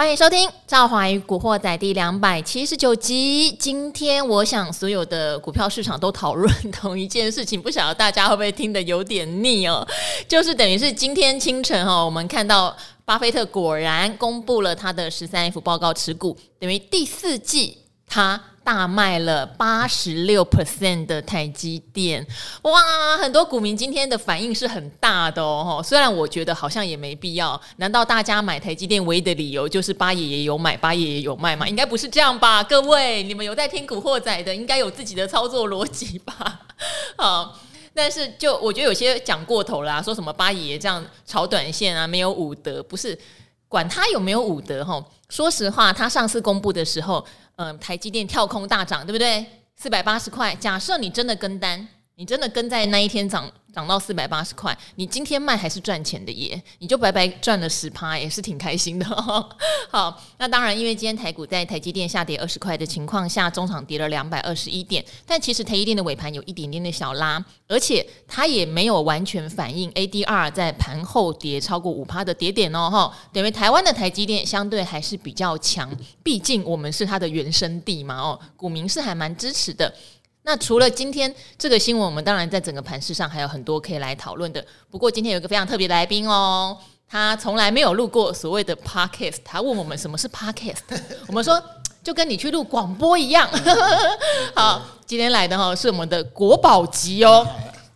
欢迎收听《赵华与古惑仔》第两百七十九集。今天我想所有的股票市场都讨论同一件事情，不晓得大家会不会听得有点腻哦？就是等于是今天清晨哈，我们看到巴菲特果然公布了他的十三 F 报告持股，等于第四季他。大卖了八十六 percent 的台积电，哇！很多股民今天的反应是很大的哦。虽然我觉得好像也没必要，难道大家买台积电唯一的理由就是八爷爷有买，八爷爷有卖吗？应该不是这样吧？各位，你们有在听古惑仔的，应该有自己的操作逻辑吧？好，但是就我觉得有些讲过头啦，说什么八爷爷这样炒短线啊，没有武德，不是？管他有没有武德哈？说实话，他上次公布的时候。嗯，台积电跳空大涨，对不对？四百八十块。假设你真的跟单，你真的跟在那一天涨。涨到四百八十块，你今天卖还是赚钱的耶，你就白白赚了十趴，也是挺开心的。好，那当然，因为今天台股在台积电下跌二十块的情况下，中场跌了两百二十一点，但其实台积电的尾盘有一点点的小拉，而且它也没有完全反映 ADR 在盘后跌超过五趴的跌点哦。哈，等于台湾的台积电相对还是比较强，毕竟我们是它的原生地嘛。哦，股民是还蛮支持的。那除了今天这个新闻，我们当然在整个盘市上还有很多可以来讨论的。不过今天有一个非常特别的来宾哦，他从来没有录过所谓的 podcast，他问我们什么是 podcast，我们说就跟你去录广播一样。好，今天来的哈是我们的国宝级哦。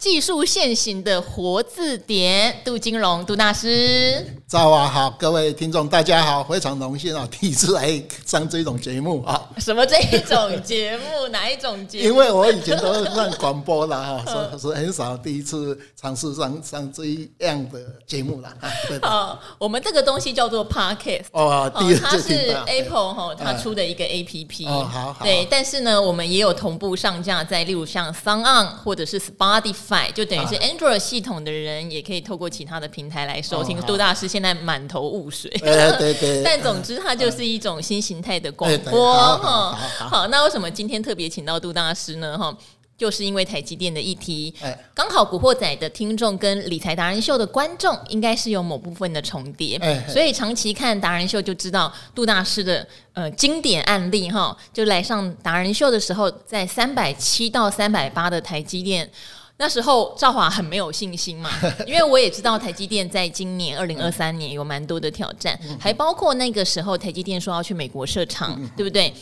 技术现行的活字典，杜金龙杜大师，早啊好，各位听众大家好，非常荣幸啊，第一次来上这种节目啊。什么这 一种节目？哪一种节目？因为我以前都是上广播啦哈，是是很少第一次尝试上上这样的节目啦啊。对哦，我们这个东西叫做 Podcast 哦，它是 Apple 哈，它出的一个 APP 哦，好好。对，但是呢，我们也有同步上架在，例如像 SoundOn 或者是 Spotify。就等于是 Android 系统的人也可以透过其他的平台来收听。杜大师现在满头雾水，对对。但总之，它就是一种新形态的广播哈。好，那为什么今天特别请到杜大师呢？哈，就是因为台积电的议题。刚好古惑仔的听众跟理财达人秀的观众应该是有某部分的重叠，所以长期看达人秀就知道杜大师的呃经典案例哈。就来上达人秀的时候，在三百七到三百八的台积电。那时候赵华很没有信心嘛，因为我也知道台积电在今年二零二三年有蛮多的挑战，还包括那个时候台积电说要去美国设厂，对不对？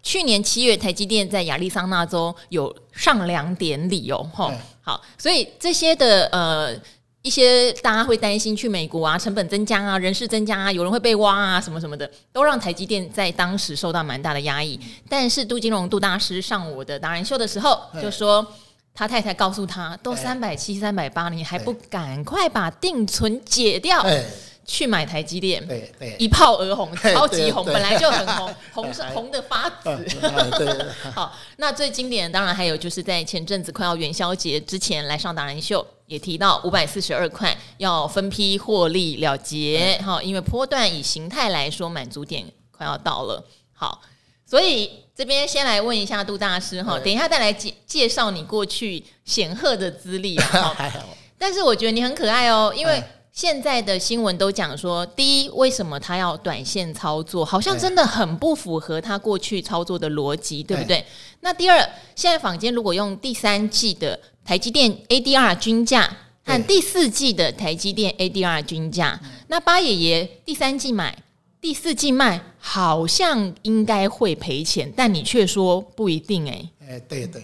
去年七月台积电在亚利桑那州有上梁典礼哦，吼，好，所以这些的呃一些大家会担心去美国啊，成本增加啊，人事增加啊，有人会被挖啊，什么什么的，都让台积电在当时受到蛮大的压抑。但是杜金龙杜大师上我的达人秀的时候就说。他太太告诉他：“都三百七、三百八，你还不赶快把定存解掉，去买台积电？对对，一炮而红，超级红，本来就很红，红是红的发紫。好，那最经典的当然还有就是在前阵子快要元宵节之前来上达人秀，也提到五百四十二块要分批获利了结。好，因为波段以形态来说，满足点快要到了。好，所以。”这边先来问一下杜大师哈，等一下再来介介绍你过去显赫的资历啊。但是我觉得你很可爱哦，因为现在的新闻都讲说，第一，为什么他要短线操作，好像真的很不符合他过去操作的逻辑，对不对？那第二，现在坊间如果用第三季的台积电 ADR 均价和第四季的台积电 ADR 均价，那八爷爷第三季买。第四季卖好像应该会赔钱，但你却说不一定哎、欸。哎，对对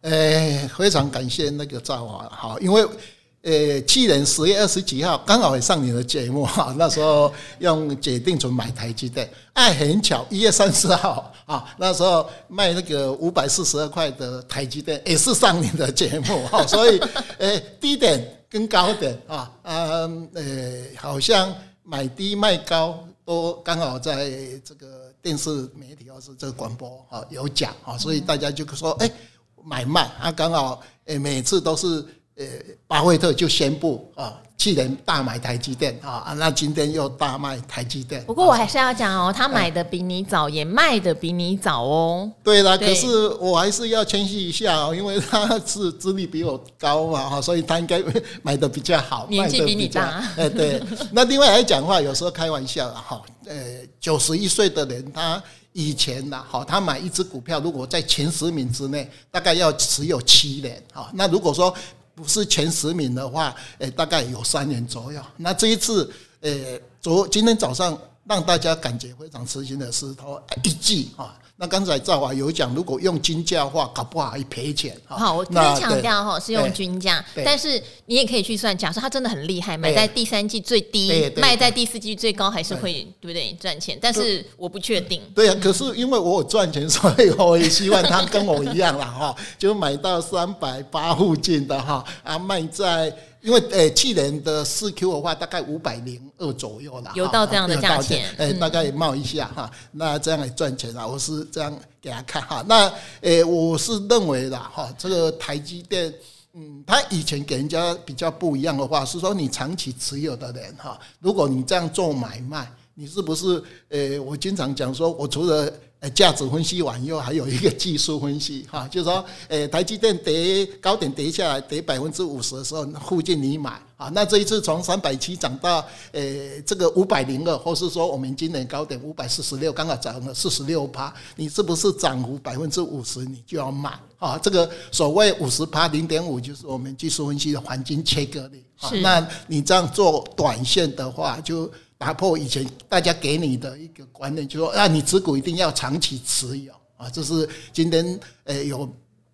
对，呃，非常感谢那个赵华好，因为呃，去年十月二十几号刚好也上你的节目哈，那时候用解定存买台积电，哎，很巧，一月三十号啊，那时候卖那个五百四十二块的台积电也是上你的节目哈，所以呃，低点跟高点啊，嗯呃，好像买低卖高。都刚好在这个电视媒体或是这个广播啊有讲啊，所以大家就说哎买卖啊，刚好诶每次都是呃巴菲特就宣布啊去年大买台积电啊，那今天又大卖台积电。不过我还是要讲哦，他买的比你早，也卖的比你早哦。对啦，可是我还是要谦虚一下哦，因为他是资历比我高嘛哈，所以他应该买的比较好，年纪比你大。哎，对。那另外来讲话，有时候开玩笑哈，呃，九十一岁的人，他以前呐，好，他买一只股票，如果在前十名之内，大概要持有七年啊。那如果说不是前十名的话，诶，大概有三年左右。那这一次，诶，昨今天早上让大家感觉非常吃惊的是，他一季啊。那刚才赵华有讲，如果用均价的话，搞不好还赔钱。好，我特别强调哈，是用均价，但是你也可以去算，假设他真的很厉害，买在第三季最低，卖在第四季最高，还是会对不对赚钱？但是我不确定。对啊，可是因为我有赚钱，所以我也希望他跟我一样了哈，就买到三百八附近的哈，啊卖在。因为诶，去年的四 Q 的话，大概五百零二左右啦，有到这样的价钱，诶，大概也冒一下哈，那这样来赚钱啊，我是这样给他看哈。那诶，我是认为的哈，这个台积电，嗯，他以前给人家比较不一样的话，是说你长期持有的人哈，如果你这样做买卖，你是不是诶？我经常讲说，我除了诶，价值分析完以后，还有一个技术分析 哈，就是说，诶，台积电跌高点跌下来跌百分之五十的时候，附近你买啊，那这一次从三百七涨到诶这个五百零二，或是说我们今年高点五百四十六，刚好涨了四十六趴，你是不是涨幅百分之五十，你就要买啊？这个所谓五十趴零点五，就是我们技术分析的黄金切割率。是，那你这样做短线的话，就。打破以前大家给你的一个观念，就说啊，你持股一定要长期持有啊。这是今天诶有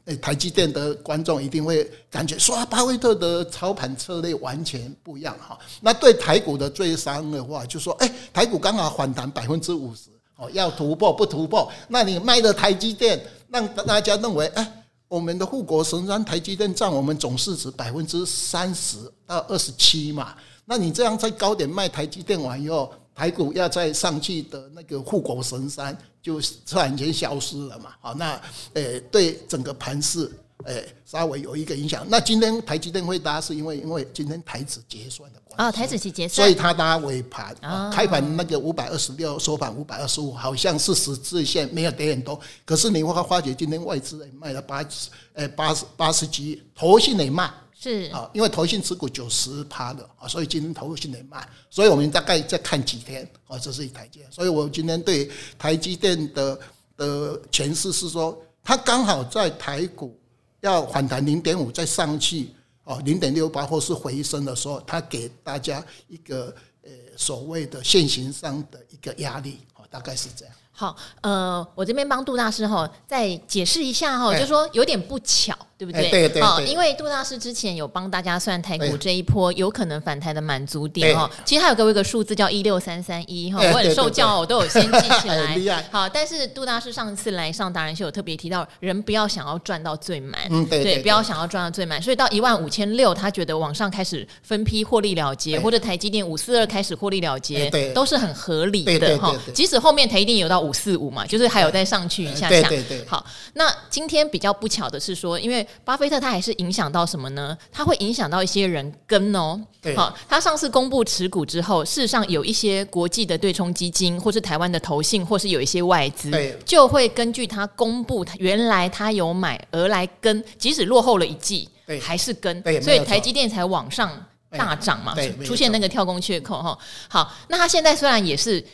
诶台积电的观众一定会感觉说，巴菲特的操盘策略完全不一样哈。那对台股的最伤的话，就说诶台股刚好反弹百分之五十哦，要突破不突破？那你卖的台积电，让大家认为诶我们的护国神山台积电占我们总市值百分之三十到二十七嘛。那你这样在高点卖台积电完以后，台股要再上去的那个护国神山就突然间消失了嘛？好，那诶对整个盘势诶稍微有一个影响。那今天台积电会搭，是因为因为今天台指结算的关系。哦，台指期结算，所以它搭尾盘，开盘那个五百二十六，收盘五百二十五，好像是十字线没有跌很多。可是你会发觉今天外资也卖了八十诶八十八十几亿，投信也卖。是啊，因为投信持股九十趴的啊，所以今天投信得卖，所以我们大概再看几天啊，这是一台阶。所以我今天对台积电的的诠释是说，它刚好在台股要反弹零点五再上去哦，零点六八或是回升的时候，它给大家一个呃所谓的现行上的一个压力啊，大概是这样。好，呃，我这边帮杜大师哈再解释一下哈，就说有点不巧。对不对？对对好，因为杜大师之前有帮大家算台股这一波有可能反弹的满足点哈，其实他有给我一个数字叫一六三三一哈，我很受教，我都有先记起来。好，但是杜大师上次来上达人秀有特别提到，人不要想要赚到最满，嗯，对，不要想要赚到最满，所以到一万五千六，他觉得往上开始分批获利了结，或者台积电五四二开始获利了结，都是很合理的哈。即使后面台积电有到五四五嘛，就是还有再上去一下下。好，那今天比较不巧的是说，因为巴菲特他还是影响到什么呢？他会影响到一些人跟哦。对，好，他上次公布持股之后，事实上有一些国际的对冲基金，或是台湾的投信，或是有一些外资，就会根据他公布原来他有买而来跟，即使落后了一季，还是跟，所以台积电才往上大涨嘛，出现那个跳空缺口哈。好，那他现在虽然也是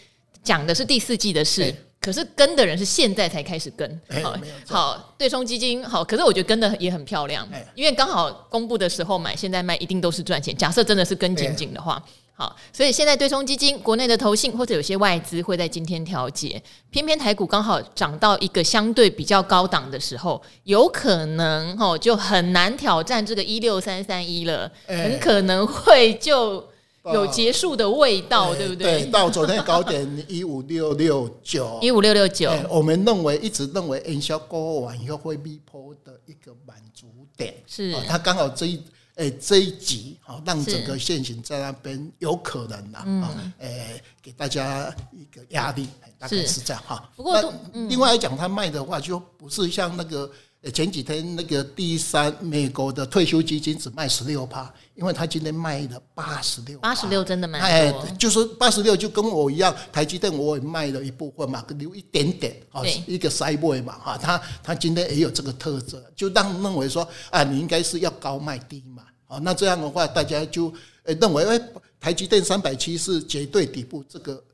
讲的是第四季的事。可是跟的人是现在才开始跟，好，好对冲基金好，可是我觉得跟的也很漂亮，因为刚好公布的时候买，现在卖一定都是赚钱。假设真的是跟紧紧的话，好，所以现在对冲基金国内的投信或者有些外资会在今天调节，偏偏台股刚好涨到一个相对比较高档的时候，有可能哦就很难挑战这个一六三三一了，很可能会就。有结束的味道，对不对？对，到昨天高点一五六六九，一五六六九，我们认为一直认为营销过完以后会逼迫的一个满足点，是。它刚好这一诶这一集啊，让整个线型在那边有可能啊，诶给大家一个压力，大概是。这样哈。不过另外来讲，它卖的话就不是像那个前几天那个第三美国的退休基金只卖十六趴，因为他今天卖了八十六，八十六真的蛮多，哎，就是八十六就跟我一样，台积电我也卖了一部分嘛，留一点点啊，一个塞位嘛哈，他他今天也有这个特质，就让认为说啊，你应该是要高卖低嘛啊，那这样的话大家就呃认为哎，台积电三百七是绝对底部，这个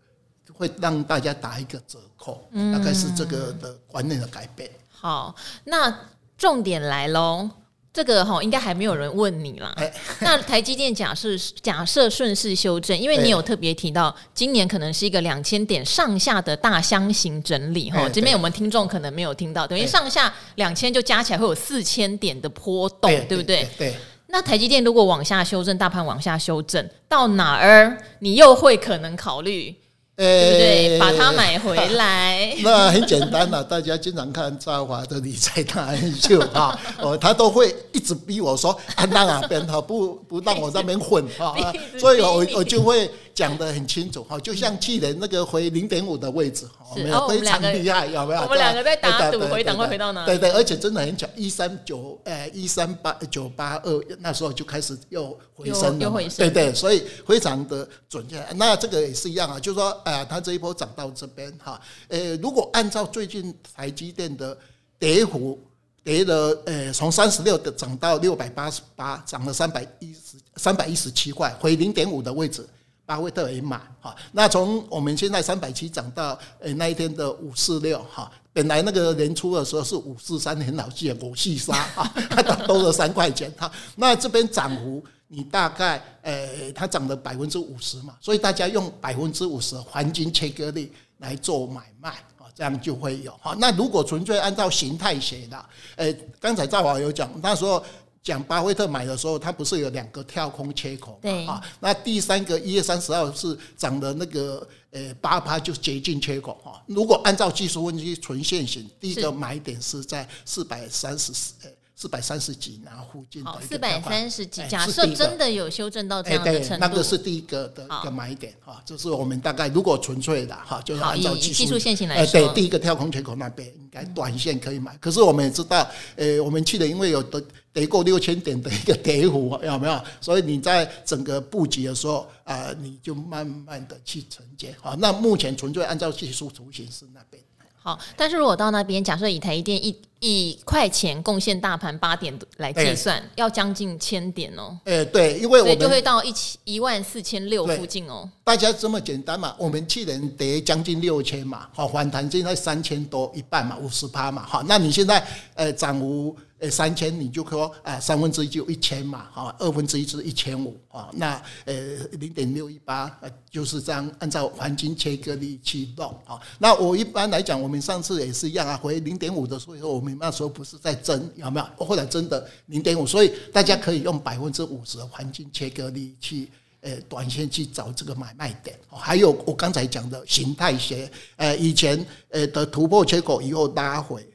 会让大家打一个折扣，大概是这个的观念的改变。好，那重点来喽，这个哈应该还没有人问你啦。欸、那台积电假设假设顺势修正，因为你有特别提到，今年可能是一个两千点上下的大箱型整理哈。欸、这边我们听众可能没有听到，等于上下两千就加起来会有四千点的波动，欸、对不对？对。那台积电如果往下修正，大盘往下修正到哪儿，你又会可能考虑？对不对？把它买回来，那很简单了。大家经常看赵华的理财达人秀啊，哦，他都会一直逼我说，啊，那哪边哈不不让我在那边混啊，所以我我就会。讲得很清楚哈，就像去年那个回零点五的位置，是没有非常厉害，有没有？我们两个在打赌回档会回到哪？对对，而且真的很巧，一三九呃一三八九八二那时候就开始又回升了，对对，所以非常的准确。那这个也是一样啊，就是说，哎、呃、它这一波涨到这边哈，呃，如果按照最近台积电的跌幅，跌了呃从三十六的涨到六百八十八，涨了三百一十三百一十七块，回零点五的位置。巴菲特也买哈，那从我们现在三百七涨到诶那一天的五四六哈，本来那个年初的时候是五四三，很老气，五四三哈，它多了三块钱哈。那这边涨幅你大概诶，它涨了百分之五十嘛，所以大家用百分之五十黄金切割率来做买卖啊，这样就会有哈。那如果纯粹按照形态写的，诶，刚才赵华有讲，那时候。讲巴菲特买的时候，它不是有两个跳空缺口嘛？啊，那第三个一月三十号是涨的那个呃八趴，就接近缺口哈。如果按照技术分析纯线型，第一个买点是在四百三十四四百三十几然后附近的四百三十几，假设真的有修正到这样的程度，那个是第一个的一个买点哈。这是我们大概如果纯粹的哈，就是按照技术线型来说，对，第一个跳空缺口那边应该短线可以买。可是我们也知道，呃，我们去的因为有的。跌过六千点的一个跌幅 有没有？所以你在整个布局的时候啊，你就慢慢的去承接。好，那目前纯粹按照技术图形是那边。好，但是如果到那边，假设以台一电一一块钱贡献大盘八点来计算，欸、要将近千点哦。哎、欸，对，因为我们就会到一千一万四千六附近哦。大家这么简单嘛？我们去年跌将近六千嘛，好，反弹现在三千多一半嘛，五十趴嘛，好，那你现在呃涨幅。呃，三千你就说啊，三分之一就一千嘛，好，二分之一就是一千五啊，那呃零点六一八，呃就是这样按照黄金切割率去弄啊。那我一般来讲，我们上次也是一样啊，回零点五的时候，我们那时候不是在争有没有？后来真的零点五，所以大家可以用百分之五十的环境切割力去呃短线去找这个买卖点。还有我刚才讲的形态学，呃以前呃的突破缺口以后拉回。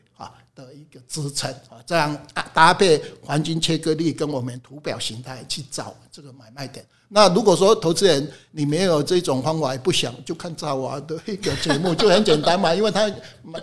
的一个支撑啊，这样搭搭配黄金切割率跟我们图表形态去找这个买卖点。那如果说投资人你没有这种方法，也不想就看赵华的一个节目，就很简单嘛，因为他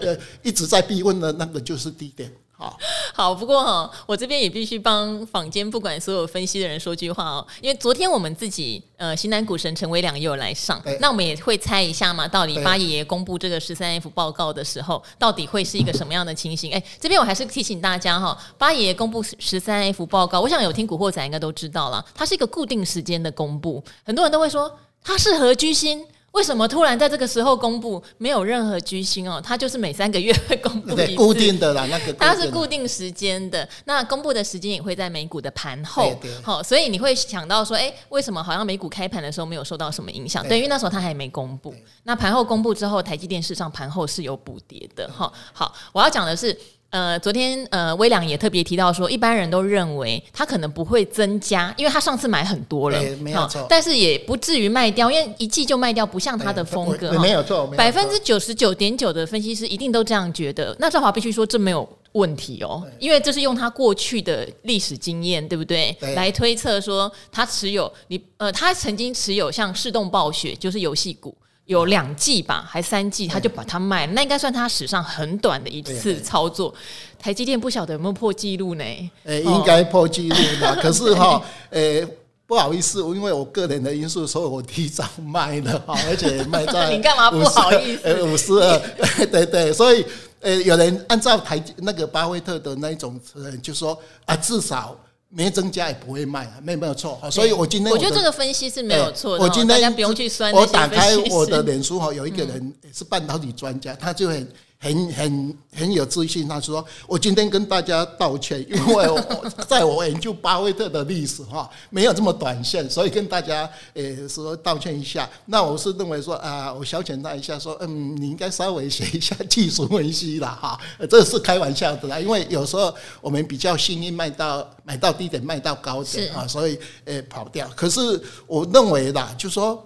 呃一直在逼问的那个就是低点。好，好，不过哈，我这边也必须帮坊间不管所有分析的人说句话哦，因为昨天我们自己呃，型男股神陈伟良也有来上，对那我们也会猜一下嘛，到底八爷爷公布这个十三 F 报告的时候，到底会是一个什么样的情形？哎，这边我还是提醒大家哈，八爷爷公布十三 F 报告，我想有听古惑仔应该都知道了，它是一个固定时间的公布，很多人都会说它是何居心。为什么突然在这个时候公布？没有任何居心哦，它就是每三个月会公布一次，固定的啦，那个它是固定时间的。那公布的时间也会在美股的盘后，好，所以你会想到说，哎，为什么好像美股开盘的时候没有受到什么影响？对，因为那时候它还没公布。那盘后公布之后，台积电市场盘后是有补跌的。哈，好，我要讲的是。呃，昨天呃，微良也特别提到说，一般人都认为他可能不会增加，因为他上次买很多了，没有错，但是也不至于卖掉，因为一季就卖掉，不像他的风格，没有错，百分之九十九点九的分析师一定都这样觉得。那赵华必须说这没有问题哦，因为这是用他过去的历史经验，对不对？对来推测说他持有你呃，他曾经持有像世动暴雪就是游戏股。有两季吧，还三季，他就把它卖了，那应该算他史上很短的一次操作。台积电不晓得有没有破纪录呢？呃、欸，应该破纪录了。可是哈，呃、欸，不好意思，因为我个人的因素，所以我提早卖了哈，而且卖在你干嘛不好意思？呃，五十二，对对对，所以呃，有人按照台那个巴菲特的那一种，就说啊，至少。没增加也不会卖啊，没没有错，所以我今天我，我觉得这个分析是没有错的。我今天不用去算。我打开我的脸书哈，有一个人也是半导体专家，他就很。很很很有自信，他说：“我今天跟大家道歉，因为我 在我研究巴菲特的历史哈，没有这么短线，所以跟大家诶说道歉一下。那我是认为说啊，我消遣他一下，说嗯，你应该稍微学一下技术分析啦哈，这是开玩笑的啦，因为有时候我们比较幸运卖到买到低点，卖到高点啊，所以诶跑掉。可是我认为啦，就说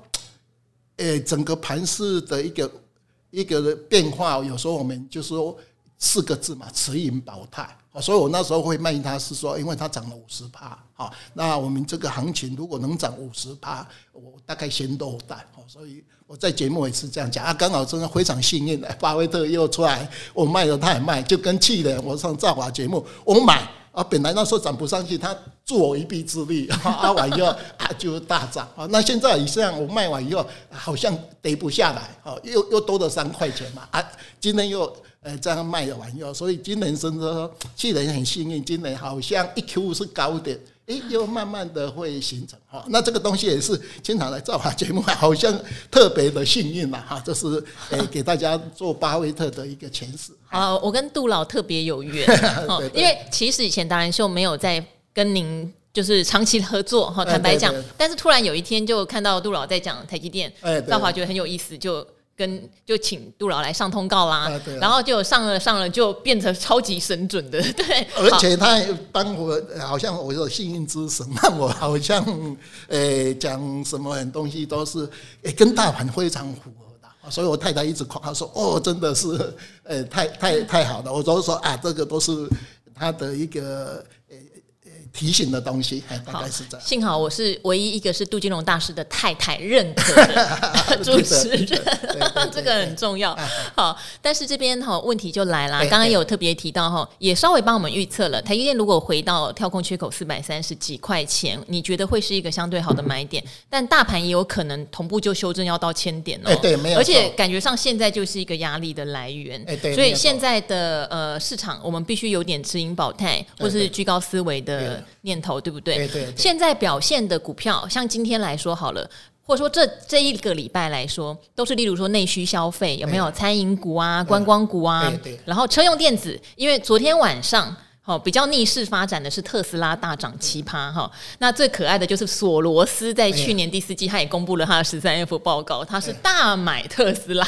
诶整个盘市的一个。”一个变化，有时候我们就说四个字嘛，持盈保泰。所以我那时候会卖它，是说因为它涨了五十趴，好，那我们这个行情如果能涨五十趴，我大概先落袋。所以我在节目也是这样讲啊，刚好真的非常幸运，巴菲特又出来，我卖了他也卖，就跟去年我上兆华节目，我买。啊，本来那时候涨不上去，他助我一臂之力，啊，完以后啊就大涨啊。那现在以上我卖完以后，好像跌不下来，哦，又又多了三块钱嘛。啊，今天又呃这样卖了完以后，所以今年真的说去年很幸运，今年好像一 Q 是高点。诶，又慢慢的会形成哈，那这个东西也是经常来造华节目，好像特别的幸运嘛哈，这是诶 给大家做巴菲特的一个前世。啊，我跟杜老特别有缘，因为其实以前达人秀没有在跟您就是长期合作哈，坦白讲，但是突然有一天就看到杜老在讲台积电，造华觉得很有意思就。跟就请杜老来上通告啦，啊啊、然后就上了上了就变成超级神准的，对，而且他还帮我，好像我有幸运之神，那我好像诶、欸、讲什么东西都是诶、欸、跟大盘非常符合的，所以我太太一直夸他说哦，真的是诶、欸、太太太好了，我都说啊，这个都是他的一个提醒的东西，大概是这样。幸好我是唯一一个是杜金龙大师的太太认可的 主持人，这个很重要。好，但是这边哈问题就来了，刚刚有特别提到哈，也稍微帮我们预测了，台积电如果回到跳空缺口四百三十几块钱，你觉得会是一个相对好的买点？但大盘也有可能同步就修正要到千点哦。对，没有。而且感觉上现在就是一个压力的来源。所以现在的呃市场，我们必须有点持盈保泰，或是居高思维的。念头对不对？对对对。现在表现的股票，像今天来说好了，或者说这这一个礼拜来说，都是例如说内需消费有没有餐饮股啊、观光股啊，对对。然后车用电子，因为昨天晚上好比较逆势发展的是特斯拉大涨七趴哈。那最可爱的就是索罗斯在去年第四季，他也公布了他的十三 F 报告，他是大买特斯拉。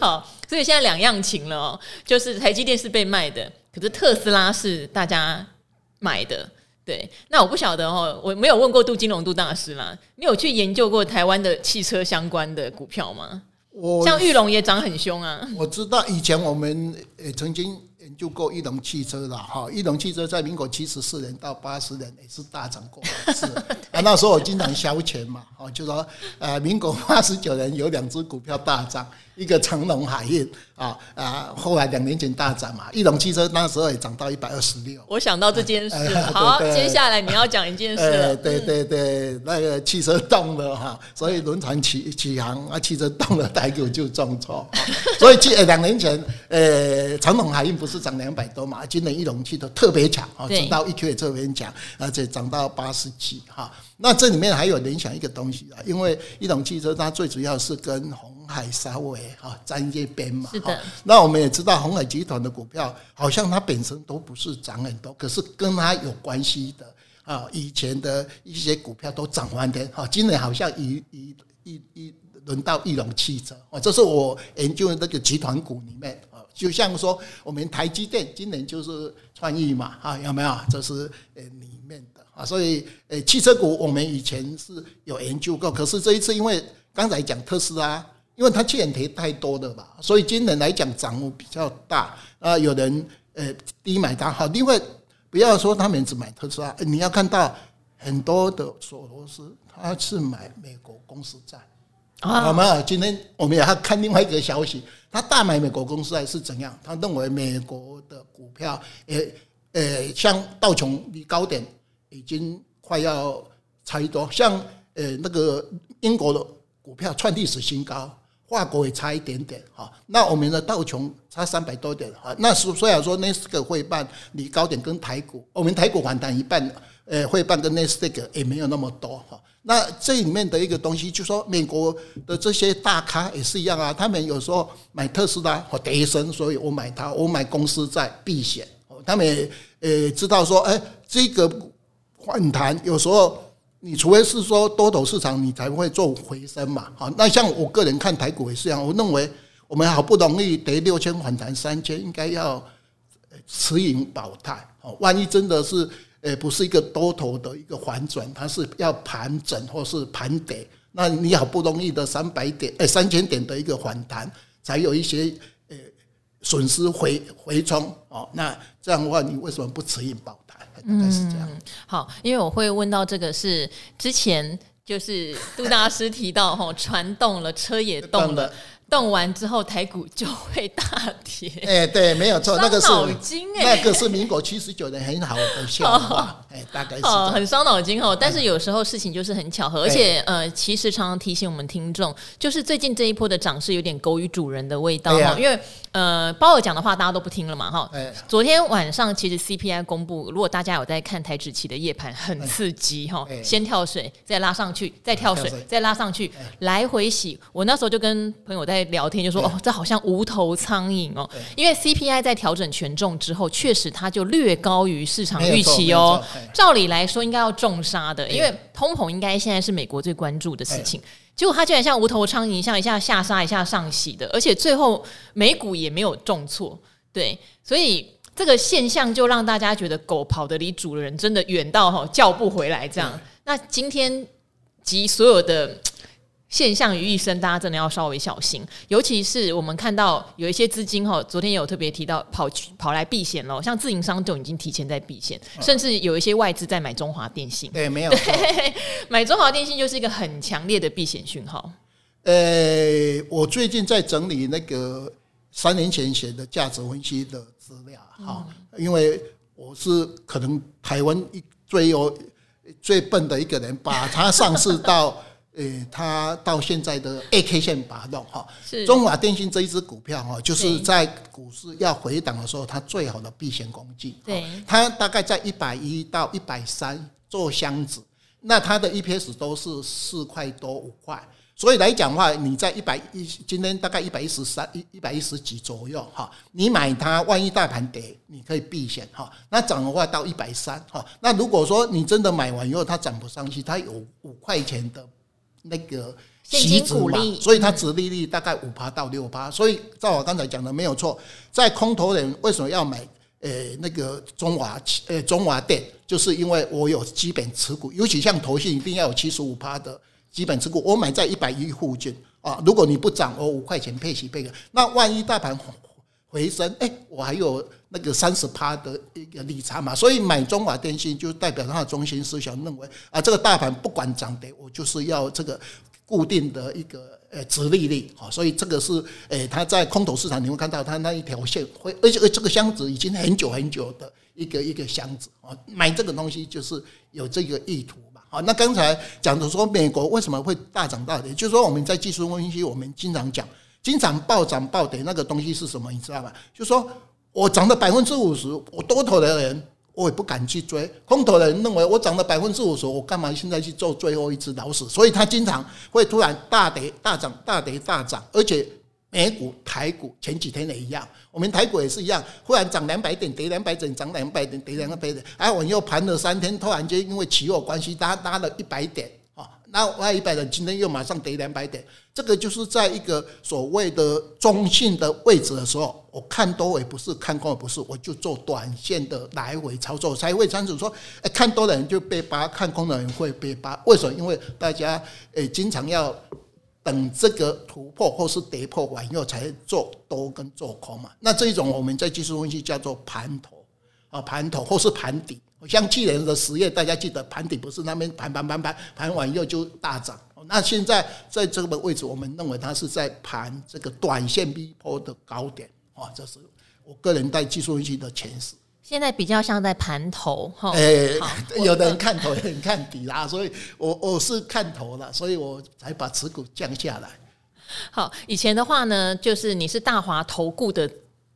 好，所以现在两样情了哦，就是台积电是被卖的，可是特斯拉是大家买的。对，那我不晓得哦，我没有问过杜金龙杜大师啦。你有去研究过台湾的汽车相关的股票吗？我像裕隆也涨很凶啊。我知道以前我们也曾经研究过裕隆汽车啦。哈，裕隆汽车在民国七十四年到八十年也是大涨过一次。啊，那时候我经常消遣嘛，哦，就说呃，民国八十九年有两只股票大涨。一个长隆海运啊啊，后来两年前大涨嘛，翼龙汽车那时候也涨到一百二十六。我想到这件事，好，接下来你要讲一件事了。对对对，那个汽车动了哈，所以轮船起起航啊，汽车动了，台股就重挫。所以去两年前，呃，长隆海运不是涨两百多嘛？今年翼龙汽车特别强啊，涨到一 Q 也特别强，而且涨到八十几哈。那这里面还有联想一个东西啊，因为翼龙汽车它最主要是跟鸿海稍微哈沾一边嘛。是的。那我们也知道鸿海集团的股票好像它本身都不是涨很多，可是跟它有关系的啊，以前的一些股票都涨翻天。哈，今年好像一一一一轮到翼龙汽车啊，这是我研究的那个集团股里面啊，就像说我们台积电今年就是创意嘛，啊，有没有？这是呃里面。啊，所以，诶，汽车股我们以前是有研究过，可是这一次因为刚才讲特斯拉，因为它欠跌太多了吧，所以今年来讲涨幅比较大啊。有人呃低买它，好，另外不要说他们只买特斯拉，你要看到很多的索罗斯他是买美国公司债，好吗？今天我们也要看另外一个消息，他大买美国公司还是怎样？他认为美国的股票，诶诶，像道琼离高点已经快要差不多，像呃那个英国的股票创历史新高，法国也差一点点哈。那我们的道琼差三百多点哈。那虽虽然说那是个会办离高点跟台股，我们台股反弹一半，呃，会办跟那是这个也没有那么多哈。那这里面的一个东西，就说美国的这些大咖也是一样啊，他们有时候买特斯拉或跌一声，所以我买它，我买公司在避险。他们也呃知道说，哎，这个反弹有时候你除非是说多头市场，你才会做回升嘛。好，那像我个人看台股也是一样，我认为我们好不容易跌六千反弹三千，应该要持盈保泰。哦，万一真的是。诶，不是一个多头的一个反转，它是要盘整或是盘跌。那你好不容易的三百点，诶，三千点的一个反弹，才有一些诶损失回回冲哦。那这样的话，你为什么不持盈保泰？大概是这样。好，因为我会问到这个是之前就是杜大师提到哈，船动了，车也动了。动完之后，台股就会大跌。哎，对，没有错，那个是脑筋那个是民国七十九年很好的笑话。哎，大概是很伤脑筋哦。但是有时候事情就是很巧合，而且呃，其实常常提醒我们听众，就是最近这一波的涨势有点狗与主人的味道哈。因为呃，鲍尔讲的话大家都不听了嘛哈。昨天晚上其实 CPI 公布，如果大家有在看台指期的夜盘，很刺激哈。先跳水，再拉上去，再跳水，再拉上去，来回洗。我那时候就跟朋友在。在聊天就说哦，这好像无头苍蝇哦，因为 CPI 在调整权重之后，确实它就略高于市场预期哦。照理来说应该要重杀的，因为通膨应该现在是美国最关注的事情。结果它竟然像无头苍蝇，像一下下杀一下上洗的，而且最后美股也没有重挫。对，所以这个现象就让大家觉得狗跑得离主人真的远到哈叫不回来这样。那今天及所有的。现象于一身，大家真的要稍微小心，尤其是我们看到有一些资金哈，昨天有特别提到跑去跑来避险了，像自营商就已经提前在避险，甚至有一些外资在买中华电信。对，没有 对，买中华电信就是一个很强烈的避险讯号。呃，我最近在整理那个三年前写的价值分析的资料哈，因为我是可能台湾最有最笨的一个人，把它上市到。诶、欸，它到现在的 A K 线拔动哈，是中华电信这一支股票哈，就是在股市要回档的时候，它最好的避险工具。对，它大概在一百一到一百三做箱子，那它的 E P S 都是四块多五块，所以来讲的话，你在一百一，今天大概一百一十三一一百一十几左右哈，你买它，万一大盘跌，你可以避险哈。那涨的话到一百三哈，那如果说你真的买完以后它涨不上去，它有五块钱的。那个息子嘛，所以它殖利率大概五趴到六趴，所以照我刚才讲的没有错，在空头人为什么要买？呃、欸，那个中华呃、欸、中华电，就是因为我有基本持股，尤其像投信一定要有七十五趴的基本持股，我买在一百一附近啊。如果你不涨，我五块钱配息配个，那万一大盘回升，诶、欸，我还有那个三十趴的一个利差嘛，所以买中华电信就代表它的中心思想认为啊，这个大盘不管涨跌，我就是要这个固定的一个呃殖利率啊，所以这个是诶，它在空头市场你会看到它那一条线会，而且这个箱子已经很久很久的一个一个箱子啊，买这个东西就是有这个意图嘛。好，那刚才讲的说美国为什么会大涨大跌，就是说我们在技术分析我们经常讲。经常暴涨暴跌那个东西是什么？你知道吗？就说我涨了百分之五十，我多头的人我也不敢去追，空头的人认为我涨了百分之五十，我干嘛现在去做最后一只老鼠？所以他经常会突然大跌大涨大跌大涨，而且美股台股前几天也一样，我们台股也是一样，忽然涨两百点跌两百点，涨两百点跌两百点，哎，我又盘了三天，突然间因为期货关系拉拉了一百点。那外一百人今天又马上跌两百点，这个就是在一个所谓的中性的位置的时候，我看多也不是，看空也不是，我就做短线的来回操作，才会这样子说，哎，看多的人就被扒，看空的人会被扒。为什么？因为大家诶经常要等这个突破或是跌破完以后才做多跟做空嘛。那这一种我们在技术分析叫做盘头啊，盘头或是盘底。像去年的十月，大家记得盘底不是那边盘盘盘盘盘完以后就大涨。那现在在这个位置，我们认为它是在盘这个短线 V 波的高点啊，这是我个人在技术分析的诠释。现在比较像在盘头哈，欸、有的人看头，有人看底啦，所以我我是看头了，所以我才把持股降下来。好，以前的话呢，就是你是大华投顾的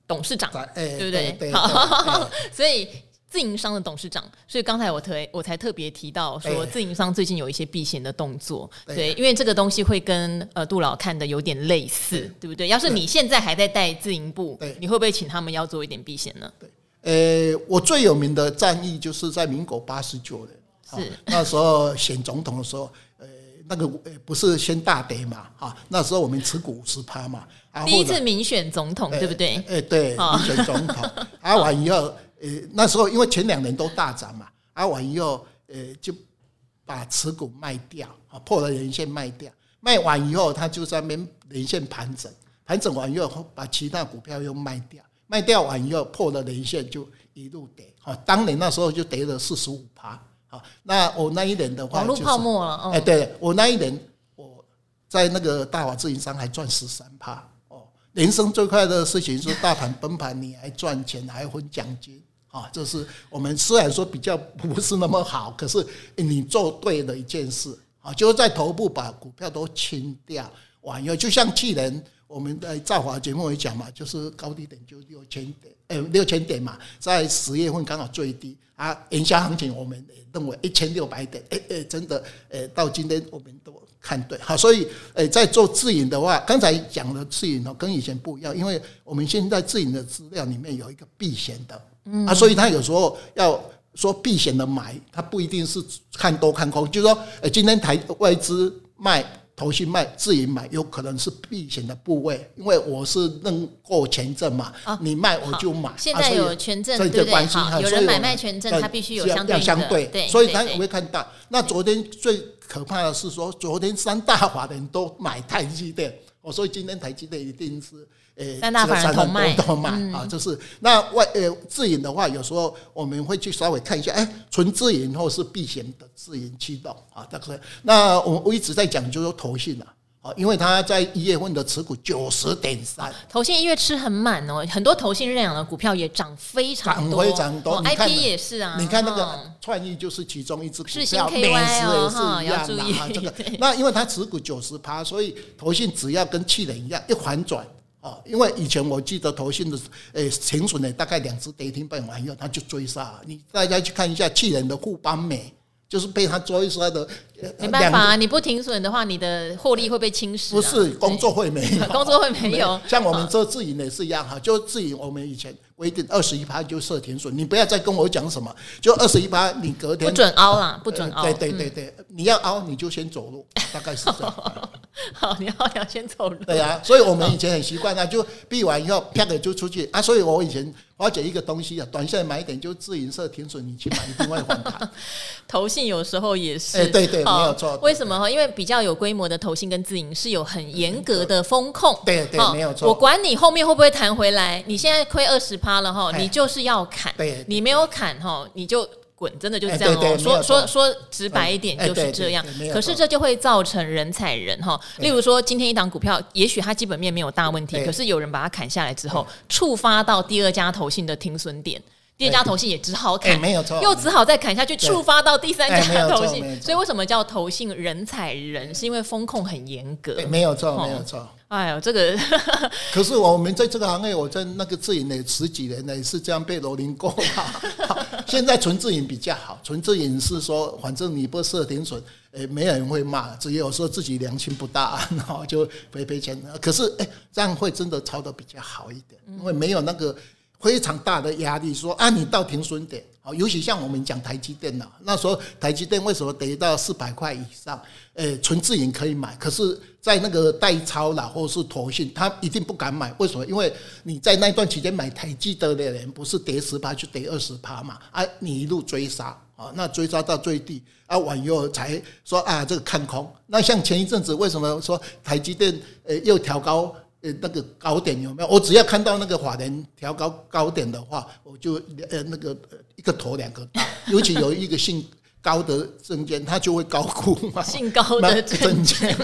董事长，欸、对不对？所以。自营商的董事长，所以刚才我特我才特别提到说，自营商最近有一些避险的动作，对，对，因为这个东西会跟呃杜老看的有点类似，对，对不对？要是你现在还在带自营部，对，你会不会请他们要做一点避险呢？对，呃，我最有名的战役就是在民国八十九年，是。那时候选总统的时候，呃，那个不是先大跌嘛，啊，那时候我们持股五十趴嘛，第一次民选总统，对不对？哎，对，民选总统，啊，完以后。呃，那时候因为前两年都大涨嘛，啊完以后，呃，就把持股卖掉，啊破了年线卖掉，卖完以后，他就在那边年线盘整，盘整完以后，把其他股票又卖掉，卖掉完以后破了年线就一路跌，啊，当年那时候就跌了四十五趴，好，那我那一年的话，网络泡沫了，哎，对我那一年我在那个大华自营商还赚十三趴，哦，人生最快乐的事情是大盘崩盘，你还赚钱，还分奖金。啊，这是我们虽然说比较不是那么好，可是你做对了一件事啊，就是在头部把股票都清掉完以后，就像去年我们在兆华节目也讲嘛，就是高低点就六千点，呃，六千点嘛，在十月份刚好最低啊，元宵行情我们认为一千六百点，哎哎，真的，呃，到今天我们都看对，好，所以诶，在做自营的话，刚才讲的自营哦，跟以前不一样，因为我们现在自营的资料里面有一个避险的。嗯、啊，所以他有时候要说避险的买，他不一定是看多看空，就是说，呃，今天台外资卖、投信卖、自营买，有可能是避险的部位，因为我是认购权证嘛，哦、你卖我就买。现在有权证，所以这关系，有人买卖权证，他必须有相对相对，对，所以他也会看到。那昨天最可怕的是说，昨天三大法人都买台积电，我所以今天台积电一定是。诶，三大法人同卖，同卖啊，就是那外呃自营的话，有时候我们会去稍微看一下，哎，纯自营或是避险的自营驱动啊，大概。那我我一直在讲，就是说投信了啊，因为他在一月份的持股九十点三，投信一月吃很满哦，很多投信认养的股票也涨非常多，非常多，IP 也是啊，你看那个创意就是其中一支股票，美食也是一样的啊，这个。那因为它持股九十趴，所以投信只要跟去年一样一反转。哦，因为以前我记得投信的诶，停损呢，大概两只跌停板完以后，他就追杀。你大家去看一下去年的富邦美，就是被他追杀的。没办法，啊你不停损的话，你的获利会被侵蚀。不是，工作会没有，工作会没有。像我们做自营也是一样哈，就自营我们以前规定二十一趴就设停损，你不要再跟我讲什么，就二十一趴，你隔天不准凹啦，不准凹。对对对对，你要凹你就先走路，大概是这样。好，你要要先走路。对啊，所以我们以前很习惯啊，就闭完以后啪的就出去啊。所以我以前了解一个东西啊，短线买一点就自营社停损，你去买一定会还它。投信有时候也是，哎，对对，没有错。为什么哈？因为比较有规模的投信跟自营是有很严格的风控。对对，没有错。我管你后面会不会弹回来，你现在亏二十趴了哈，你就是要砍。对，你没有砍哈，你就。滚，真的就是这样哦。说说说直白一点就是这样。可是这就会造成人踩人哈。例如说，今天一档股票，也许它基本面没有大问题，可是有人把它砍下来之后，触发到第二家投信的停损点，第二家投信也只好砍，没有错，又只好再砍下去，触发到第三家投信。所以为什么叫投信人踩人？是因为风控很严格。没有错，没有错。哎呦，这个 可是我们在这个行业，我在那个自营呢十几年呢，也是这样被蹂躏过。现在纯自营比较好，纯自营是说，反正你不设停损，诶，没人会骂，只有说自己良心不大，然后就赔赔钱。可是，诶，这样会真的操的比较好一点，因为没有那个非常大的压力，说啊，你到停损点。尤其像我们讲台积电呐，那时候台积电为什么跌到四百块以上？诶，纯自营可以买，可是，在那个代操啦，或是投信，他一定不敢买。为什么？因为你在那段期间买台积电的人，不是跌十趴就跌二十趴嘛？啊，你一路追杀啊，那追杀到最低啊，完以后才说啊，这个看空。那像前一阵子为什么说台积电诶又调高？呃那个高点有没有？我只要看到那个法人调高高点的话，我就呃那个一个头两个大，尤其有一个姓高的证券，他就会高估嘛。姓高的证券，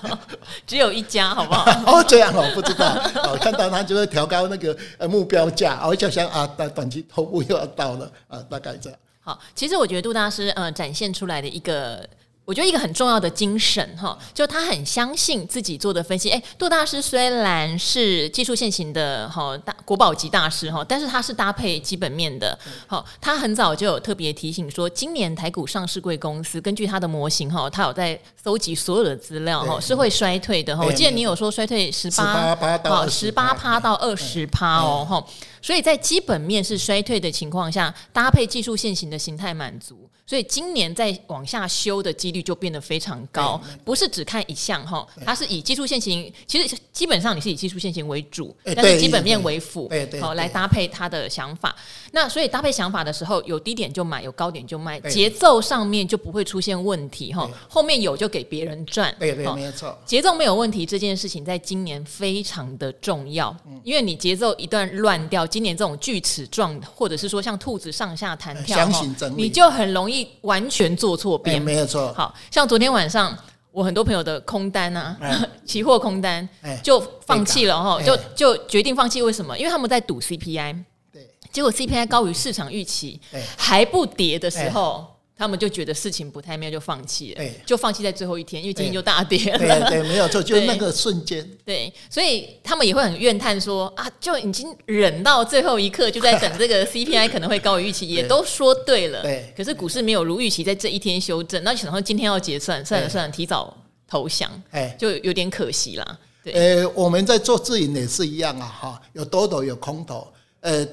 只有一家，好不好？哦，这样哦，不知道。哦，看到他就会调高那个呃目标价，我就想啊，短短期头部又要到了啊，大概这样。好，其实我觉得杜大师呃展现出来的一个。我觉得一个很重要的精神哈，就他很相信自己做的分析。哎，杜大师虽然是技术线型的哈大国宝级大师哈，但是他是搭配基本面的。好，他很早就有特别提醒说，今年台股上市柜公司根据他的模型哈，他有在搜集所有的资料哈，是会衰退的哈。我记得你有说衰退十八好十八趴到二十趴哦哈，所以在基本面是衰退的情况下，搭配技术线型的形态满足。所以今年再往下修的几率就变得非常高，不是只看一项哈，它是以技术线型，其实基本上你是以技术线型为主，但是基本面为辅，好来搭配他的想法。那所以搭配想法的时候，有低点就买，有高点就卖，节奏上面就不会出现问题哈。后面有就给别人赚，对对，没错。节奏没有问题这件事情，在今年非常的重要，因为你节奏一段乱掉，今年这种锯齿状，或者是说像兔子上下弹跳，你就很容易。完全做错边，没有错。好像昨天晚上，我很多朋友的空单啊，期货空单就放弃了哈，就就决定放弃。为什么？因为他们在赌 CPI，对，结果 CPI 高于市场预期，还不跌的时候。他们就觉得事情不太妙，就放弃了，对就放弃在最后一天，因为今天就大跌了。对对，没有错，就那个瞬间。对，所以他们也会很怨叹说啊，就已经忍到最后一刻，就在等这个 CPI 可能会高于预期，也都说对了。对，可是股市没有如预期，在这一天修正，那想说今天要结算，算了算了，提早投降，哎，就有点可惜啦。对，呃，我们在做自营也是一样啊，哈，有多头有空头，呃，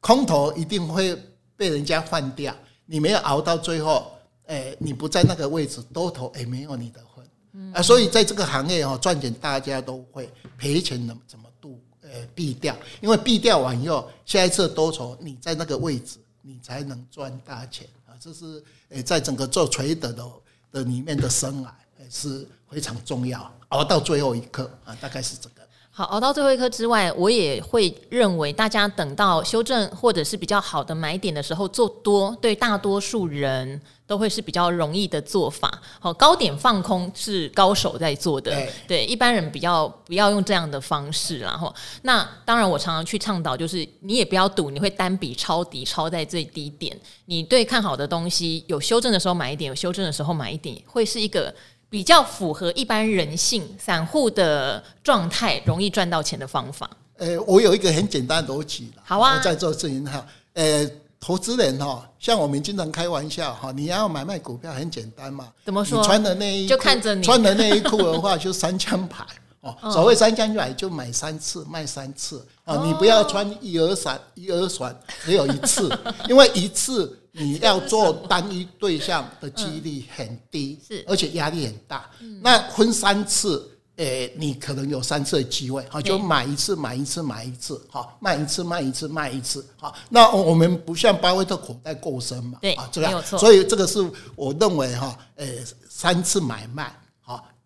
空头一定会被人家换掉。你没有熬到最后，诶，你不在那个位置，多头也没有你的份，啊，所以在这个行业哦，赚钱大家都会赔钱，怎么怎么度，呃，避掉，因为避掉完以后，下一次多头你在那个位置，你才能赚大钱。啊，这是诶，在整个做锤的的的里面的生涯是非常重要，熬到最后一刻。啊，大概是这个。好，熬到最后一刻之外，我也会认为，大家等到修正或者是比较好的买点的时候做多，对大多数人都会是比较容易的做法。好，高点放空是高手在做的，对，对一般人比较不要用这样的方式。然后，那当然我常常去倡导，就是你也不要赌，你会单笔抄底，抄在最低点。你对看好的东西，有修正的时候买一点，有修正的时候买一点，会是一个。比较符合一般人性、散户的状态，容易赚到钱的方法。呃，我有一个很简单的逻辑。好啊，我在做自营哈。呃，投资人哈，像我们经常开玩笑哈，你要买卖股票很简单嘛。怎么说？你穿的内衣就看着你穿的内衣裤的话，就三枪牌哦。所谓三枪牌，就买三次卖三次哦。你不要穿一而闪一而闪，只有一次，因为一次。你要做单一对象的几率很低，是，而且压力很大。那分三次，诶，你可能有三次的机会，好，就买一次，买一次，买一次，好，卖一次，卖一次，卖一次，好。那我们不像巴菲特口袋够深嘛，对，这样，所以这个是我认为哈，诶，三次买卖，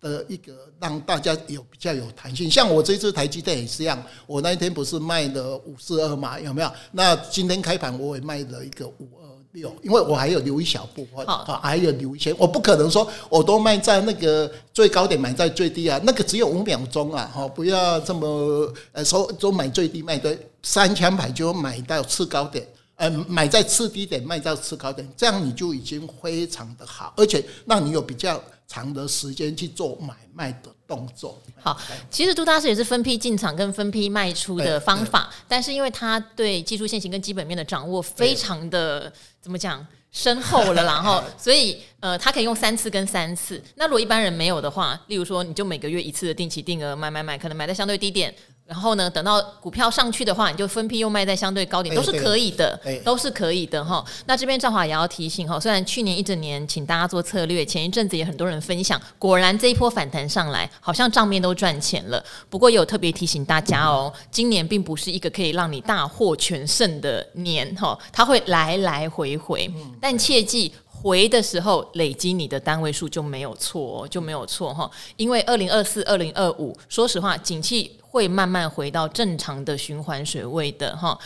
好的一个让大家有比较有弹性。像我这次台积电也是一样，我那一天不是卖了五四二嘛，有没有？那今天开盘我也卖了一个五二。六，因为我还有留一小部分，啊还有留一些，我不可能说我都卖在那个最高点，买在最低啊，那个只有五秒钟啊，哈，不要这么呃说都买最低卖对，三枪牌就买到次高点，呃，买在次低点卖到次高点，这样你就已经非常的好，而且让你有比较长的时间去做买卖的动作。好，其实杜大师也是分批进场跟分批卖出的方法，但是因为他对技术线型跟基本面的掌握非常的。怎么讲深厚了，然后 所以呃，他可以用三次跟三次。那如果一般人没有的话，例如说，你就每个月一次的定期定额买买买，可能买在相对低点。然后呢，等到股票上去的话，你就分批又卖在相对高点，都是可以的，都是可以的哈。那这边赵华也要提醒哈，虽然去年一整年请大家做策略，前一阵子也很多人分享，果然这一波反弹上来，好像账面都赚钱了。不过也有特别提醒大家哦，今年并不是一个可以让你大获全胜的年哈，它会来来回回，但切记。回的时候累积你的单位数就没有错哦，就没有错哈。因为二零二四、二零二五，说实话，景气会慢慢回到正常的循环水位的哈。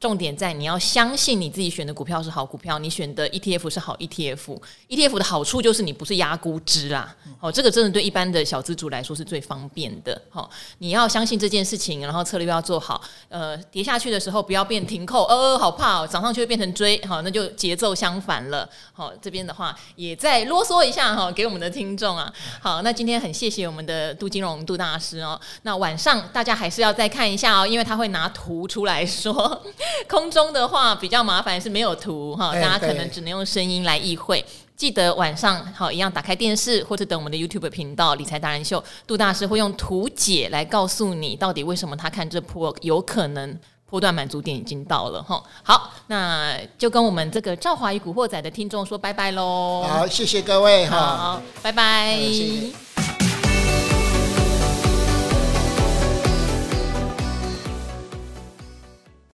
重点在你要相信你自己选的股票是好股票，你选的 ETF 是好 ETF。ETF 的好处就是你不是压估值啦，哦，这个真的对一般的小资主来说是最方便的。好，你要相信这件事情，然后策略要做好。呃，跌下去的时候不要变停扣，呃，好怕哦，涨上去会变成追，好，那就节奏相反了。好，这边的话也再啰嗦一下哈，给我们的听众啊。好，那今天很谢谢我们的杜金龙杜大师哦。那晚上大家还是要再看一下哦，因为他会拿图出来说。空中的话比较麻烦，是没有图哈，大家可能只能用声音来意会。记得晚上好一样打开电视，或者等我们的 YouTube 频道理财达人秀，杜大师会用图解来告诉你到底为什么他看这波有可能波段满足点已经到了哈。好，那就跟我们这个赵华与古惑仔的听众说拜拜喽。好，谢谢各位哈，好，拜拜。谢谢。